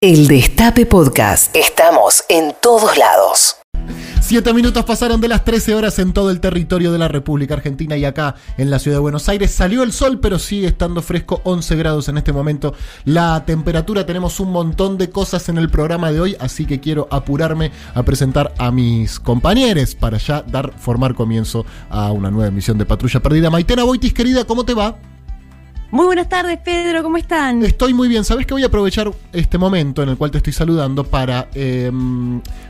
El Destape Podcast. Estamos en todos lados. Siete minutos pasaron de las 13 horas en todo el territorio de la República Argentina y acá en la ciudad de Buenos Aires. Salió el sol, pero sigue estando fresco, 11 grados en este momento. La temperatura, tenemos un montón de cosas en el programa de hoy, así que quiero apurarme a presentar a mis compañeros para ya dar, formar comienzo a una nueva emisión de Patrulla Perdida. Maitena Boitis, querida, ¿cómo te va? Muy buenas tardes, Pedro, ¿cómo están? Estoy muy bien. Sabes que voy a aprovechar este momento en el cual te estoy saludando para eh,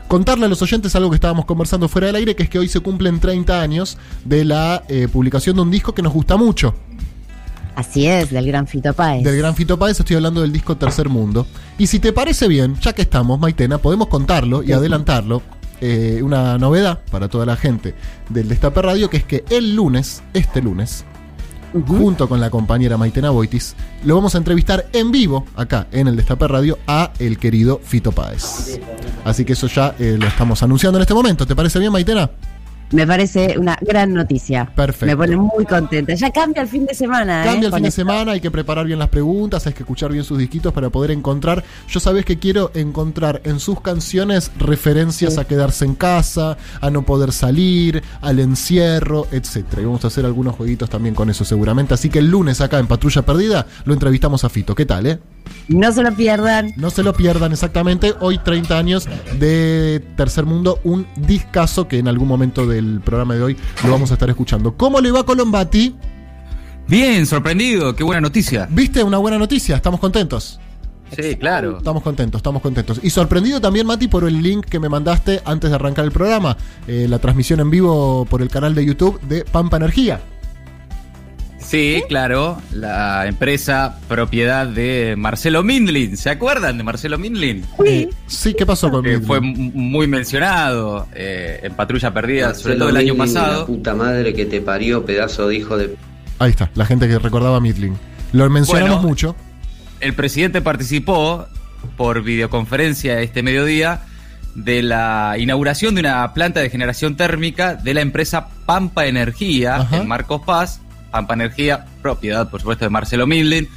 contarle a los oyentes algo que estábamos conversando fuera del aire, que es que hoy se cumplen 30 años de la eh, publicación de un disco que nos gusta mucho. Así es, del Gran Fito Páez. Del Gran Fito Páez estoy hablando del disco Tercer Mundo. Y si te parece bien, ya que estamos, Maitena, podemos contarlo y adelantarlo. eh, una novedad para toda la gente del Destape Radio, que es que el lunes, este lunes, junto con la compañera Maitena Boitis, lo vamos a entrevistar en vivo acá en el Destape Radio a el querido Fito Páez. Así que eso ya eh, lo estamos anunciando en este momento. ¿Te parece bien, Maitena? Me parece una gran noticia. Perfecto. Me pone muy contenta. Ya cambia el fin de semana. Cambia ¿eh? el Con fin de esto. semana, hay que preparar bien las preguntas, hay que escuchar bien sus disquitos para poder encontrar. Yo sabes que quiero encontrar en sus canciones referencias Sí. a quedarse en casa, a no poder salir, al encierro, etcétera. Y vamos a hacer algunos jueguitos también con eso seguramente. Así que el lunes acá en Patrulla Perdida lo entrevistamos a Fito. ¿Qué tal, eh? No se lo pierdan. No se lo pierdan exactamente. Hoy 30 años de Tercer Mundo, un discazo que en algún momento del programa de hoy lo vamos a estar escuchando. ¿Cómo le va Colombati? Bien, sorprendido, qué buena noticia. ¿Viste una buena noticia? Estamos contentos. Sí, claro. Estamos contentos, estamos contentos. Y sorprendido también, Mati, por el link que me mandaste antes de arrancar el programa. eh, la transmisión en vivo por el canal de YouTube de Pampa Energía. Sí, claro, la empresa propiedad de Marcelo Mindlin. ¿Se acuerdan de Marcelo Mindlin? Eh, sí, ¿qué pasó con Que Midlin? fue muy mencionado eh, en Patrulla Perdida, sobre todo el año pasado. La puta madre que te parió, pedazo de hijo de. Ahí está, la gente que recordaba a Midlin. Lo mencionamos Bueno. mucho. El presidente participó por videoconferencia este mediodía de la inauguración de una planta de generación térmica de la empresa Pampa Energía Ajá. en Marcos Paz. Pampa Energía, propiedad por supuesto de Marcelo Mindlin.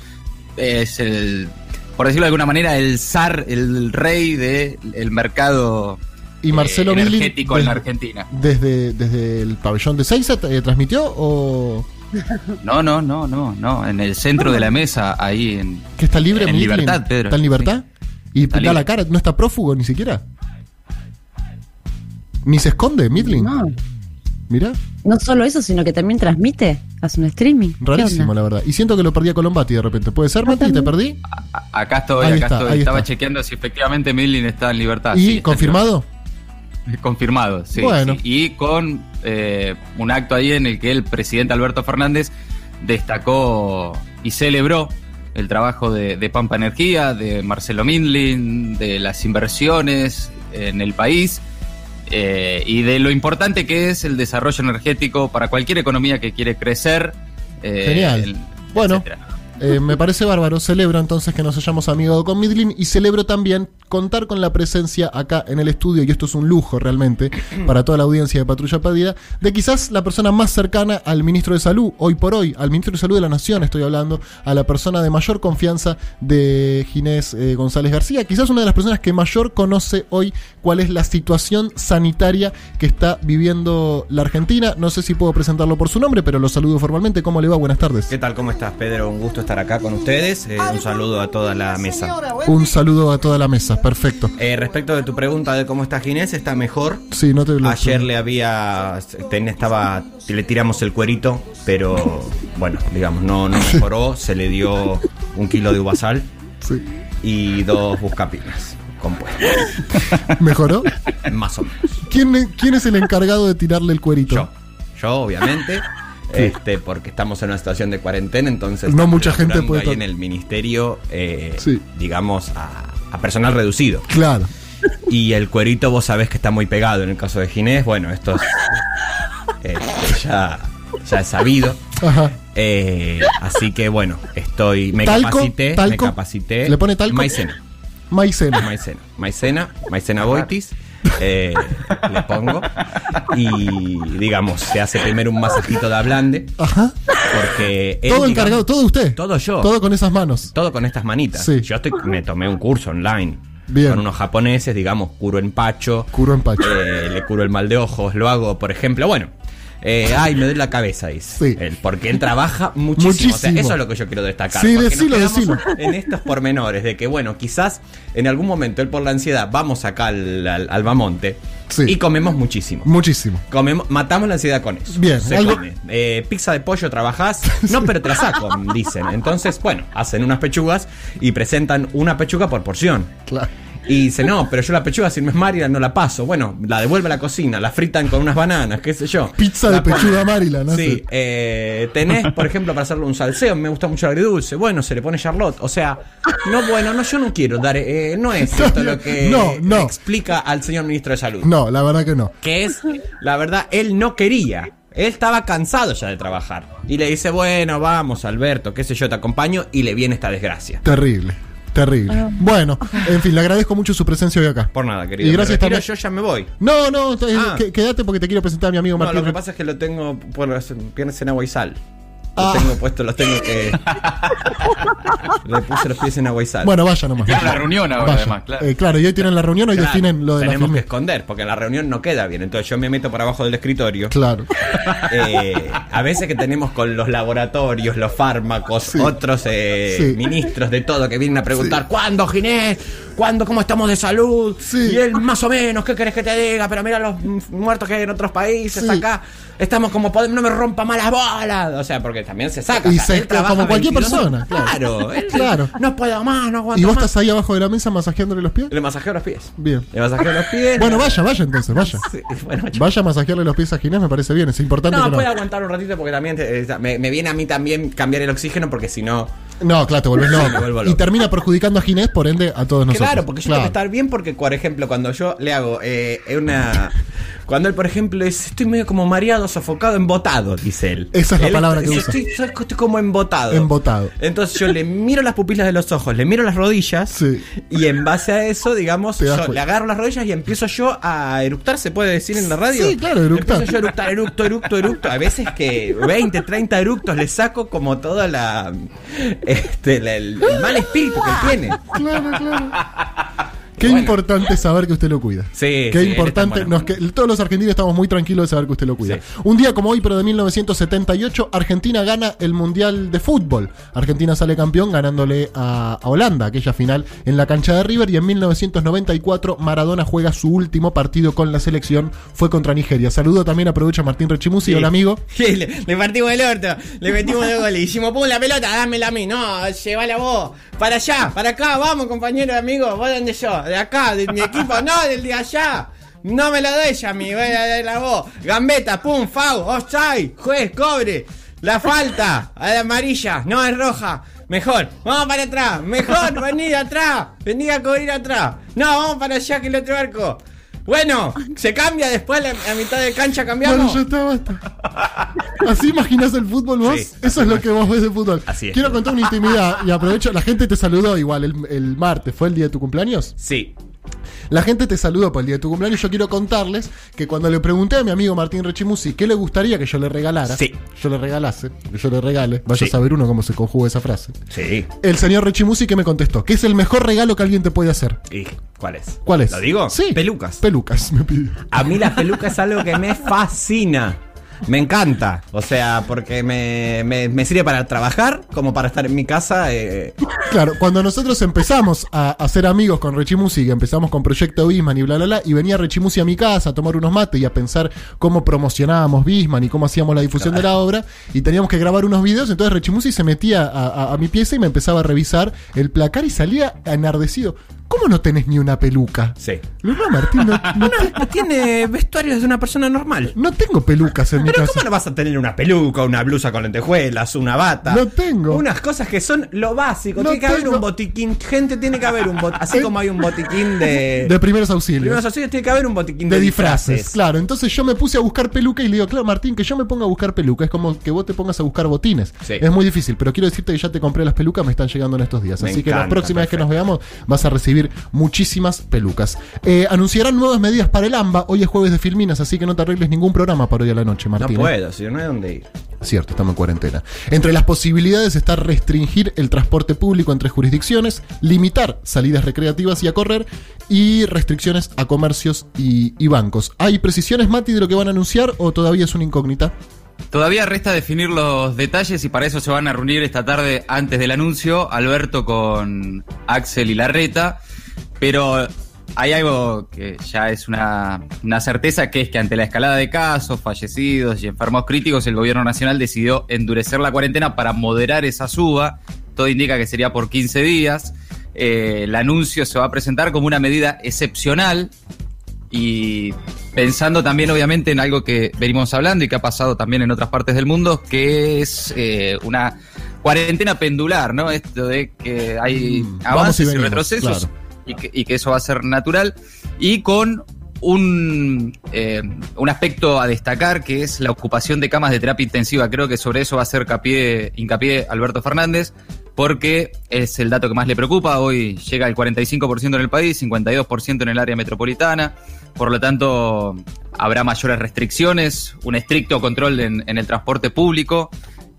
Es el, por decirlo de alguna manera, el zar, el rey del mercado Y Marcelo eh, Midlin, energético en la Argentina. Desde, desde el pabellón de Seiza eh, transmitió o No, no, no, no, no. En el centro de la mesa, ahí en. que está libre En Midlin? libertad, Pedro. ¿Está en libertad? Y Está da la cara, no está prófugo ni siquiera. Ni se esconde Midlin. No, Mirá, no solo eso, sino que también transmite. Hace un streaming. ¿Qué rarísimo la verdad. Y siento que lo perdí a Colombati de repente. ¿Puede ser, Mati? ¿Te perdí? A- Acá estoy, Ahí acá está, estoy. ahí Estaba está. chequeando si efectivamente Midlin está en libertad. ¿Y Sí, confirmado? Confirmado, sí. Bueno. sí. Y con eh, un acto ahí en el que el presidente Alberto Fernández destacó y celebró el trabajo de, de Pampa Energía, de Marcelo Mindlin, de las inversiones en el país. Eh, y de lo importante que es el desarrollo energético para cualquier economía que quiere crecer. eh, Genial. el- Bueno. etcétera. Eh, me parece bárbaro. Celebro entonces que nos hayamos amigado con Midlin y celebro también contar con la presencia acá en el estudio, y esto es un lujo realmente para toda la audiencia de Patrulla Perdida, de quizás la persona más cercana al ministro de Salud, hoy por hoy, al ministro de Salud de la Nación, estoy hablando, a la persona de mayor confianza de Ginés eh, González García, quizás una de las personas que mayor conoce hoy cuál es la situación sanitaria que está viviendo la Argentina. No sé si puedo presentarlo por su nombre, pero lo saludo formalmente. ¿Cómo le va? Buenas tardes. ¿Qué tal? ¿Cómo estás, Pedro? Un gusto estar acá con ustedes. Eh, un saludo a toda la mesa. Un saludo a toda la mesa, perfecto. Eh, respecto de tu pregunta de cómo está Ginés, está mejor. Sí, no te lo Ayer le había. ten- estaba. Le tiramos el cuerito, pero bueno, digamos, no, no mejoró. Se le dio un kilo de uvasal Sí. y dos buscapinas compuestas. ¿Mejoró? Más o menos. ¿Quién, ¿Quién es el encargado de tirarle el cuerito? Yo. Yo, obviamente. Este, porque estamos en una situación de cuarentena, entonces. No mucha gente puede ahí en el ministerio, eh, Sí. digamos, a, a personal reducido. Claro. Y el cuerito vos sabés que está muy pegado en el caso de Ginés. Bueno, esto es, eh, ya, ya es sabido. Ajá. Eh, así que bueno, estoy. Me Talco, capacité. talco. Me capacité. ¿Le pone talco? Maicena. Maicena. Maicena. Maicena. Maicena Boitis. Eh, le pongo. Y digamos, se hace primero un masajito de ablande. Ajá. Porque él, Todo digamos, encargado, todo usted. Todo yo. Todo con esas manos. todo con estas manitas. Sí. Yo estoy, me tomé un curso online. Bien. Con unos japoneses, digamos, curo empacho. Curo empacho. eh, le curo el mal de ojos. Lo hago, por ejemplo, bueno. Eh, ay, me duele la cabeza, dice. Sí. Él, porque él trabaja muchísimo. O sea, eso es lo que yo quiero destacar. Sí, decilo, decilo. En estos pormenores de que, bueno, quizás en algún momento él por la ansiedad vamos acá al, al, al Bamonte Sí. y comemos muchísimo. Muchísimo. Comemos, matamos la ansiedad con eso. Bien, Se algo- come. Eh, pizza de pollo trabajás. No, pero te la saco, dicen. Entonces, bueno, hacen unas pechugas y presentan una pechuga por porción. Claro. Y dice, no, pero yo la pechuga, si no es Maryland, no la paso. Bueno, la devuelve a la cocina, la fritan con unas bananas, qué sé yo. Pizza de pechuga Maryland, no Sí, eh, tenés, por ejemplo, para hacerle un salseo, me gusta mucho el agridulce. Bueno, se le pone Charlotte. O sea, no, bueno, no, yo no quiero dar, eh, no es esto lo que No, no. explica al señor ministro de Salud. No, la verdad que no. Que es, la verdad, él no quería. Él estaba cansado ya de trabajar. Y le dice, bueno, vamos, Alberto, qué sé yo, te acompaño. Y le viene esta desgracia. Terrible. Terrible. Bueno, en fin, le agradezco mucho su presencia hoy acá. Por nada, querido. Y gracias retiro, también- yo ya me voy. No, no, eh, Ah. quédate porque te quiero presentar a mi amigo No, Martín. lo que pasa es que lo tengo por los piernas en agua y sal. Ah. Los tengo puestos, los tengo que. Le puse los pies en agua y sal. Bueno, vaya nomás. Una reunión ahora, Vaya. además, claro. Eh, claro, y hoy tienen la reunión, hoy Claro, definen lo de la Tenemos que esconder, porque en la reunión no queda bien. Entonces yo me meto por abajo del escritorio. Claro. Eh, a veces que tenemos con los laboratorios, los fármacos, Sí. otros eh, Sí. ministros de todo que vienen a preguntar ¿Cuándo, Ginés? ¿Cuándo? ¿Cómo estamos de salud? Sí. Y él más o menos, ¿qué querés que te diga? Pero mira los muertos que hay en otros países Sí. acá. Estamos como podemos, no me rompa más las bolas. O sea, porque también se saca. Y o sea, se- como cualquier 22 persona, claro. Claro, él- Claro. No puedo más, no aguanto ¿Y vos más. estás ahí abajo de la mesa masajeándole los pies? Le masajeo los pies. Bien. Le masajeo los pies. Bueno, vaya, vaya entonces, vaya. Sí, bueno, yo- Vaya a masajearle los pies a Ginés, me parece bien, es importante No, que no. puede aguantar un ratito porque también eh, me, me viene a mí también cambiar el oxígeno porque si no... No, claro, te volvés Sí, loco. Y termina perjudicando a Ginés, por ende, a todos nosotros. Claro, porque yo Claro. tengo que estar bien porque, por ejemplo, cuando yo le hago eh, una... Cuando él, por ejemplo, es, estoy medio como mareado, sofocado, embotado, dice él. Esa es la Él palabra está- que usa. Estoy, estoy como embotado. Embotado. Entonces yo le miro las pupilas de los ojos, le miro las rodillas Sí. y en base a eso, digamos, yo cuenta. le agarro las rodillas y empiezo yo a eructar, ¿se puede decir en la radio? Sí, claro, eructar. Empiezo yo a eructar, eructo, eructo, eructo. A veces que 20, 30 eructos le saco como toda la... Este, el, el mal espíritu que tiene. Claro, claro. Qué Bueno. importante saber que usted lo cuida. Sí, Qué sí, importante. bueno. nos que- todos los argentinos estamos muy tranquilos de saber que usted lo cuida. Sí. Un día como hoy, pero de 1978, Argentina gana el Mundial de Fútbol. Argentina sale campeón ganándole a, a Holanda, aquella final en la cancha de River. Y en 1994, Maradona juega su último partido con la selección. Fue contra Nigeria. Saludo también, aprovecho a Martín Rechimusi. Sí. Hola, amigo. Le, le partimos el orto, le metimos dos goles. Hicimos, pum, la pelota, dámela a mí. No, llévala vos. Para allá, para acá, vamos, compañero amigo. ¿Vos dónde yo? De acá, de mi equipo, no, del de allá. No me la doy a mí, voy a darla vos. Gambeta, pum, fau, offside, juez, cobre. La falta, a la amarilla, no es roja. Mejor, vamos para atrás, mejor, venid atrás, venid a cubrir atrás. No, vamos para allá que el otro arco. Bueno, se cambia después la, a mitad de cancha cambiamos. Bueno, ya está, basta. ¿Así imaginas el fútbol vos? Sí, Eso es lo que vos ves de fútbol. Así es. Quiero contar una intimidad y aprovecho. La gente te saludó igual el, el martes. ¿Fue el día de tu cumpleaños? Sí, La gente te saludó por el día de tu cumpleaños. Yo quiero contarles que cuando le pregunté a mi amigo Martín Rechimusi qué le gustaría que yo le regalara, Sí. yo le regalase, que yo le regale, vaya Sí. a saber uno cómo se conjuga esa frase. sí. El señor Rechimusi que me contestó, que es el mejor regalo que alguien te puede hacer. ¿Y cuál es? ¿Cuál es? ¿Lo digo? Sí. Pelucas. Pelucas, me pidió. A mí la peluca es algo que me fascina. Me encanta. O sea, porque me, me- sirve para trabajar como para estar en mi casa. eh, Claro, cuando nosotros empezamos a, ser amigos con Rechimusi, empezamos con Proyecto Bisman y bla, bla, bla, y venía Rechimusi a mi casa a tomar unos mates y a pensar cómo promocionábamos Bisman y cómo hacíamos la difusión de la obra, y teníamos que grabar unos videos, entonces Rechimusi se metía a- a mi pieza y me empezaba a revisar el placar y salía enardecido. ¿Cómo no tenés ni una peluca? sí. "No, Martín, no, no te- No tiene vestuarios de una persona normal. no tengo pelucas en mi Pero casa. ¿cómo no vas a tener una peluca, una blusa con lentejuelas, una bata? No tengo. Unas cosas que son lo básico. No tiene que haber un botiquín. Gente, tiene que haber un botiquín. Así Eh, como hay un botiquín de... De primeros auxilios. primeros auxilios, tiene que haber un botiquín de disfraces. Claro, entonces yo me puse a buscar peluca y le digo, claro, Martín, que yo me ponga a buscar peluca. Es como que vos te pongas a buscar botines. Sí. Es muy difícil, pero quiero decirte que ya te compré las pelucas, me están llegando en estos días. Me Así que la próxima vez que nos veamos vas a recibir recibir muchísimas pelucas. Eh, anunciarán nuevas medidas para el AMBA. Hoy es jueves de Filminas, así que no te arregles ningún programa para hoy a la noche, No Martín. ¿eh? puedo, si no hay dónde ir. Cierto, estamos en cuarentena. Entre las posibilidades está restringir el transporte público entre jurisdicciones, limitar salidas recreativas y a correr y restricciones a comercios y, y bancos. ¿Hay precisiones, Mati, de lo que van a anunciar o todavía es una incógnita? Todavía resta definir los detalles y para eso se van a reunir esta tarde antes del anuncio Alberto con Axel y Larreta, pero hay algo que ya es una, una certeza, que es que ante la escalada de casos, fallecidos y enfermos críticos, el gobierno nacional decidió endurecer la cuarentena para moderar esa suba. Todo indica que sería por 15 días. Eh, el anuncio se va a presentar como una medida excepcional y pensando también obviamente en algo que venimos hablando y que ha pasado también en otras partes del mundo, que es eh, una cuarentena pendular, ¿no? Esto de que hay Mm, avances y retrocesos claro. y, que, y que eso va a ser natural y con un, eh, un aspecto a destacar que es la ocupación de camas de terapia intensiva. Creo que sobre eso va a hacer capié- hincapié Alberto Fernández porque es el dato que más le preocupa. Hoy llega el 45% en el país, 52% en el área metropolitana. Por lo tanto, habrá mayores restricciones, un estricto control en, en el transporte público.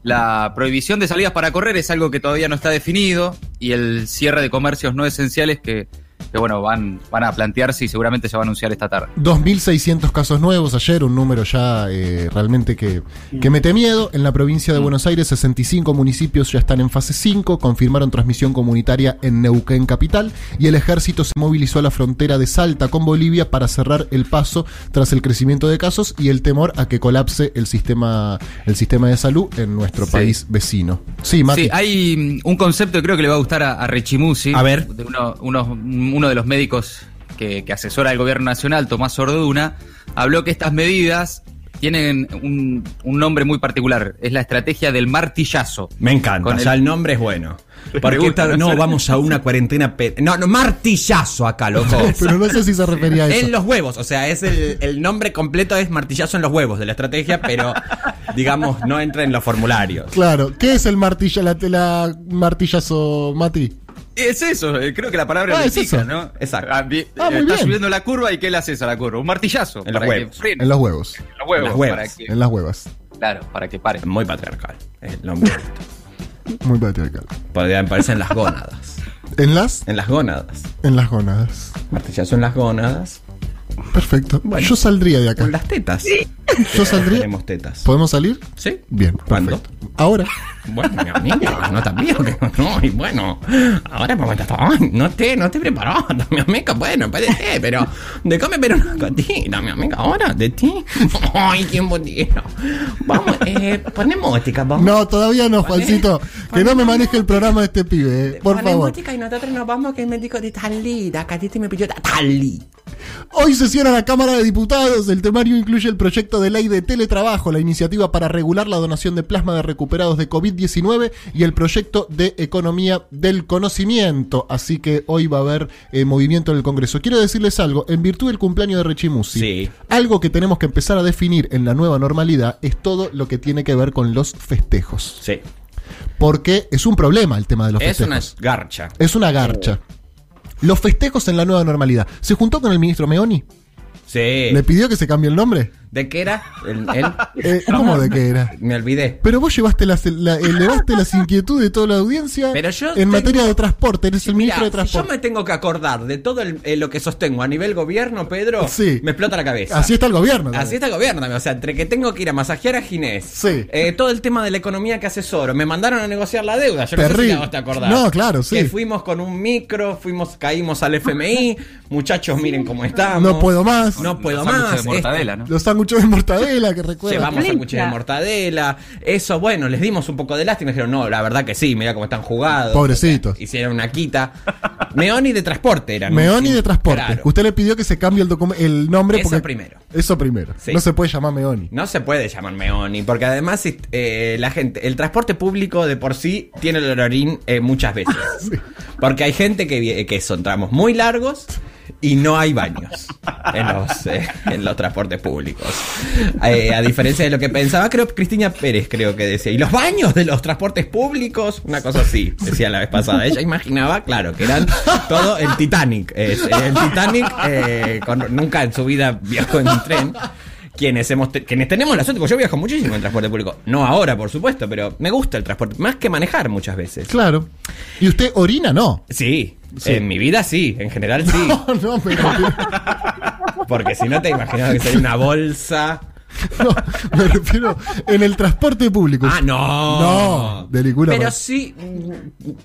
La prohibición de salidas para correr es algo que todavía no está definido y el cierre de comercios no esenciales que, que, bueno, van, van a plantearse y seguramente se va a anunciar esta tarde. 2.600 casos nuevos ayer, un número ya eh, realmente que, que mete miedo. En la provincia de Buenos Aires, 65 municipios ya están en fase 5, confirmaron transmisión comunitaria en Neuquén Capital y el ejército se movilizó a la frontera de Salta con Bolivia para cerrar el paso tras el crecimiento de casos y el temor a que colapse el sistema, el sistema de salud en nuestro Sí. país vecino. Sí, Mati. Sí, hay mm, un concepto que creo que le va a gustar a, a Rechimusi. A ver. de uno, uno- uno de los médicos que, que asesora al gobierno nacional, Tomás Orduna, habló que estas medidas tienen un, un nombre muy particular. Es la estrategia del martillazo. Me encanta, el- ya el nombre es bueno. Porque esta- no vamos a una cuarentena. pe- No, no, martillazo acá, loco. Pero no sé si se refería a eso. En los huevos, o sea, es el, el nombre completo es martillazo en los huevos de la estrategia, pero digamos, no entra en los formularios. Claro, ¿qué es el martilla, la, la martillazo, Mati? Es eso, eh, creo que la palabra Ah, es indica, eso. ¿no? Exacto. Ah, Ah, muy está bien. subiendo la curva y ¿qué le haces a la curva? Un martillazo. En los huevos. Que. En los huevos. En los huevos. En las huevas. Para que, En las huevas. claro, para que pare. Muy patriarcal. Es el nombre. Muy patriarcal. Podrían parecer en las gónadas. En las, En las gónadas. en las gónadas. Martillazo en las gónadas. Perfecto. Bueno. Yo saldría de acá. Con las tetas. Yo saldría. Tenemos tetas. ¿Podemos salir? ¿Sí? Bien. ¿Cuándo? perfecto. Ahora. Bueno, mi amiga, no te vio que no, y bueno, ahora ay, no te, no te preparado, mi amiga, bueno, puede ser, pero de come pero una gatita, mi amiga, ahora, de ti, ay, qué bonito, vamos, eh, ponemos música, vamos. No, todavía no, Juancito. Que no me maneje el programa este pibe, eh, por Ponemos favor. música y nosotros nos vamos que el médico de Talí, da Catita me pidió Talí. Hoy sesiona la Cámara de Diputados. El temario incluye el proyecto de ley de teletrabajo, la iniciativa para regular la donación de plasma de recuperados de COVID-19 y el proyecto de economía del conocimiento. Así que hoy va a haber eh, movimiento en el Congreso. Quiero decirles algo, en virtud del cumpleaños de Rechimusi, Sí. algo que tenemos que empezar a definir en la nueva normalidad es todo lo que tiene que ver con los festejos. Sí, Porque es un problema el tema de los es una festejos. garcha. Es una garcha. Los festejos en la nueva normalidad. ¿Se juntó con el ministro Meoni? Sí. ¿Le pidió que se cambie el nombre? ¿De qué era? El, el- Eh, ¿Cómo de qué era? Me olvidé. Pero vos llevaste las, la- elevaste las inquietudes de toda la audiencia Pero yo en tengo- materia de transporte. Eres el Mirá, ministro de si yo transporte. me tengo que acordar de todo el- eh, lo que sostengo a nivel gobierno, Pedro, Sí. me explota la cabeza. Así está el gobierno. también. Así está el gobierno también. O sea, entre que tengo que ir a masajear a Ginés, Sí. eh, todo el tema de la economía que asesoro, me mandaron a negociar la deuda. Yo no sé si Terrible. te- te acordás. No, claro, sí. Que fuimos con un micro, fuimos, caímos al FMI. Muchachos, miren cómo estamos. No puedo más. No puedo Los más. de mortadela, ¿no? Los sándwiches de mortadela que recuerda. Llevamos sándwiches de mortadela. Eso, bueno, les dimos un poco de lástima. Dijeron, no, la verdad que sí, mira cómo están jugados. Pobrecitos. O sea, hicieron una quita. Meoni de transporte eran. Meoni de transporte. Claro. Usted le pidió que se cambie el, el nombre Eso porque. primero. Eso primero. Sí. No se puede llamar Meoni. No se puede llamar Meoni, porque además eh, la gente, el transporte público de por sí tiene el olorín eh, muchas veces. Porque hay gente que, que son tramos muy largos y no hay baños en los, eh, en los transportes públicos. Eh, a diferencia de lo que pensaba, creo Cristina Pérez creo que decía. ¿Y los baños de los transportes públicos? Una cosa así, decía la vez pasada. Ella imaginaba, claro, que eran todo el Titanic. Es, el Titanic eh, con- nunca en su vida viajó en tren. Quienes, hemos te- quienes tenemos la suerte, porque yo viajo muchísimo en transporte público. No ahora, por supuesto, pero me gusta el transporte. Más que manejar muchas veces. Claro. ¿Y usted orina? No. Sí, Sí. en mi vida sí, en general sí. No, no, Porque si no te imaginas que sería una bolsa. no, me refiero en el transporte público. Ah, no. No, de ninguna Pero sí.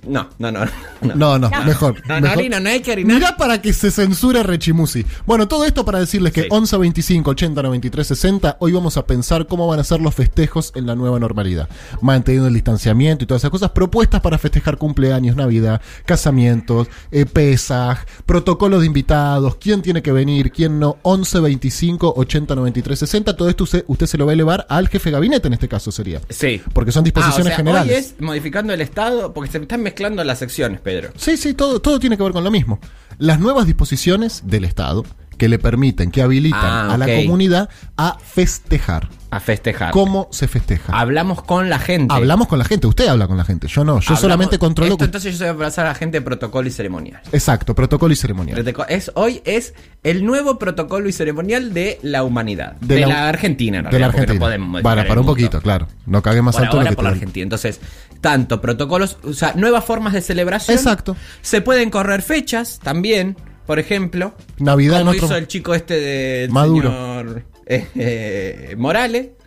No, no, no. no. No, no, mejor. No, no mejor. orina, no hay que orinar. Mirá para que se censure Rechimusi. Bueno, todo esto para decirles que Sí. 11 25 80 93 60, hoy vamos a pensar cómo van a ser los festejos en la nueva normalidad. Manteniendo el distanciamiento y todas esas cosas, propuestas para festejar cumpleaños, Navidad, casamientos, eh, Pesaj, protocolos de invitados, quién tiene que venir, quién no. 11 25 80 93 60, todo esto usted, usted se lo va a elevar al jefe de gabinete en este caso sería. Sí. Porque son disposiciones Ah, o sea, generales. Hoy es modificando el Estado, porque se están mezclando las secciones, Pedro. Sí, sí, todo, todo tiene que ver con lo mismo. Las nuevas disposiciones del Estado que le permiten, que habilitan Ah, a la comunidad a festejar. A festejar. ¿Cómo se festeja? Hablamos con la gente. Hablamos con la gente, usted habla con la gente, yo no, yo Hablamos- solamente controlo... Esto, entonces yo se voy a pasar a la gente de protocolo y ceremonial. Exacto, protocolo y ceremonial. Es, hoy es el nuevo protocolo y ceremonial de la humanidad. De, De la, la- Argentina, en De la no Argentina. podemos para, para un poquito, claro. No cague más Por alto de ahora que por la Argentina. Entonces, tanto protocolos, o sea, nuevas formas de celebración. Exacto. Se pueden correr fechas también, por ejemplo. Navidad en como otro- hizo el chico este del Maduro. señor eh, eh, Morales.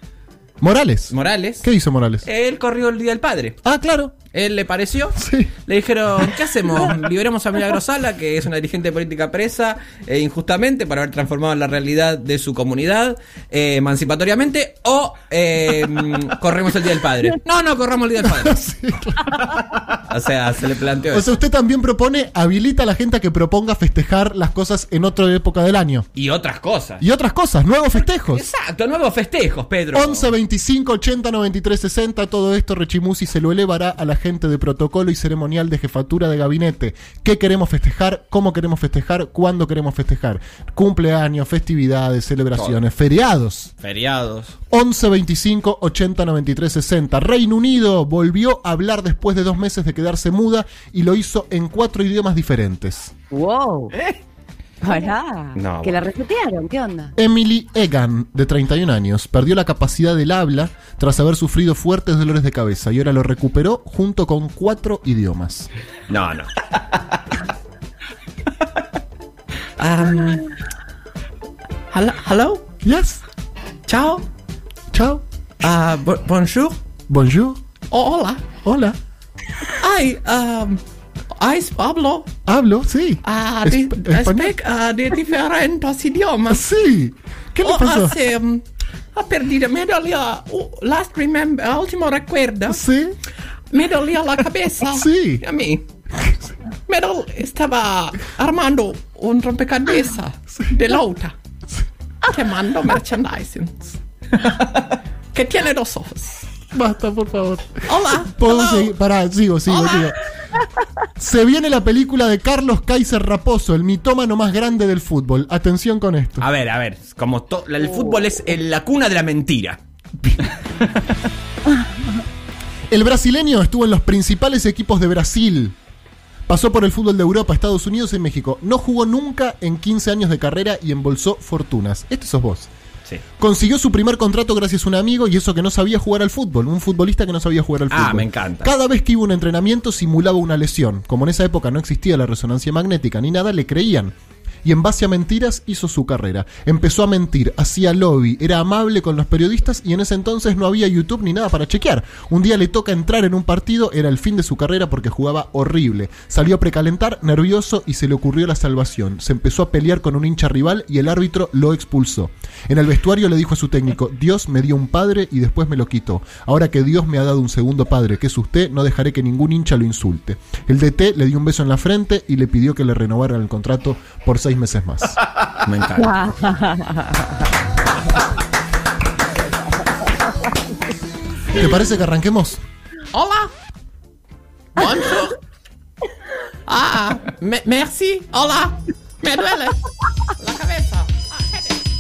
Morales. Morales. ¿Qué hizo Morales? Él corrió el Día del Padre. Ah, claro. Él le pareció. Sí. Le dijeron, ¿qué hacemos? ¿Liberemos a Milagro Sala, que es una dirigente política presa eh, injustamente por haber transformado la realidad de su comunidad eh, emancipatoriamente? ¿O eh, mm, corremos el Día del Padre? No, no, corramos el Día del Padre. O sea, se le planteó O eso. sea, usted también propone, habilita a la gente a que proponga festejar las cosas en otra época del año. Y otras cosas. Y otras cosas, nuevos festejos. Exacto, nuevos festejos, Pedro. 11 25 80 93 60 todo esto Rechimusi se lo elevará a la gente de protocolo y ceremonial de jefatura de gabinete. Qué queremos festejar cómo queremos festejar cuándo queremos festejar cumpleaños festividades celebraciones feriados. Feriados. 11 25 80 93 60 Reino Unido volvió a hablar después de dos meses de quedarse muda y lo hizo en cuatro idiomas diferentes. Wow. Pará. No, que la bueno. resetearon, ¿qué onda? Emily Egan, de 31 años, perdió la capacidad del habla tras haber sufrido fuertes dolores de cabeza y ahora lo recuperó junto con cuatro idiomas. No, no. Um, hello, hello, Yes. chao, Chao. uh, bo- bonjour, Bonjour. oh, hola. Hola. Ay, um, I Pablo. Hablo, sí. Ah, Es- speak ah, de diferentes idiomas. Sí. ¿Qué le Oh, pasó? hace, um, ha perdido, me dolía, uh, last remember, último recuerdo, Sí. me dolía la cabeza. Sí. A mí. Me dol- estaba armando un rompecabezas de Lauta. Que mando merchandising. que tiene dos ojos. Basta, por favor. Hola. Puedo seguir. Pará, sigo, sigo, Hola. sigo. Se viene la película de Carlos Kaiser Raposo, el mitómano más grande del fútbol. Atención con esto. A ver, a ver, como el fútbol es el- la cuna de la mentira. El brasileño estuvo en los principales equipos de Brasil. Pasó por el fútbol de Europa, Estados Unidos y México. No jugó nunca en 15 años de carrera y embolsó fortunas. Este sos vos. Sí. Consiguió su primer contrato gracias a un amigo y eso que no sabía jugar al fútbol. Un futbolista que no sabía jugar al Ah, fútbol. me encanta. Cada vez que iba a un entrenamiento simulaba una lesión. Como en esa época no existía la resonancia magnética ni nada, le creían. Y en base a mentiras hizo su carrera. Empezó a mentir, hacía lobby, era amable con los periodistas y en ese entonces no había YouTube ni nada para chequear. Un día le toca entrar en un partido, era el fin de su carrera porque jugaba horrible. Salió a precalentar, nervioso y se le ocurrió la salvación. Se empezó a pelear con un hincha rival y el árbitro lo expulsó. En el vestuario le dijo a su técnico, Dios me dio un padre y después me lo quitó. Ahora que Dios me ha dado un segundo padre, que es usted, no dejaré que ningún hincha lo insulte. El DT le dio un beso en la frente y le pidió que le renovaran el contrato por seis meses más. Me encanta. ¿Te parece que arranquemos? Hola. Bonjour. Ah, me- merci. Hola. Me duele la cabeza.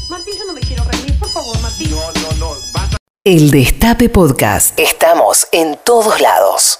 Martín, yo no me quiero reír, por favor, Martín. El Destape Podcast. Estamos en todos lados.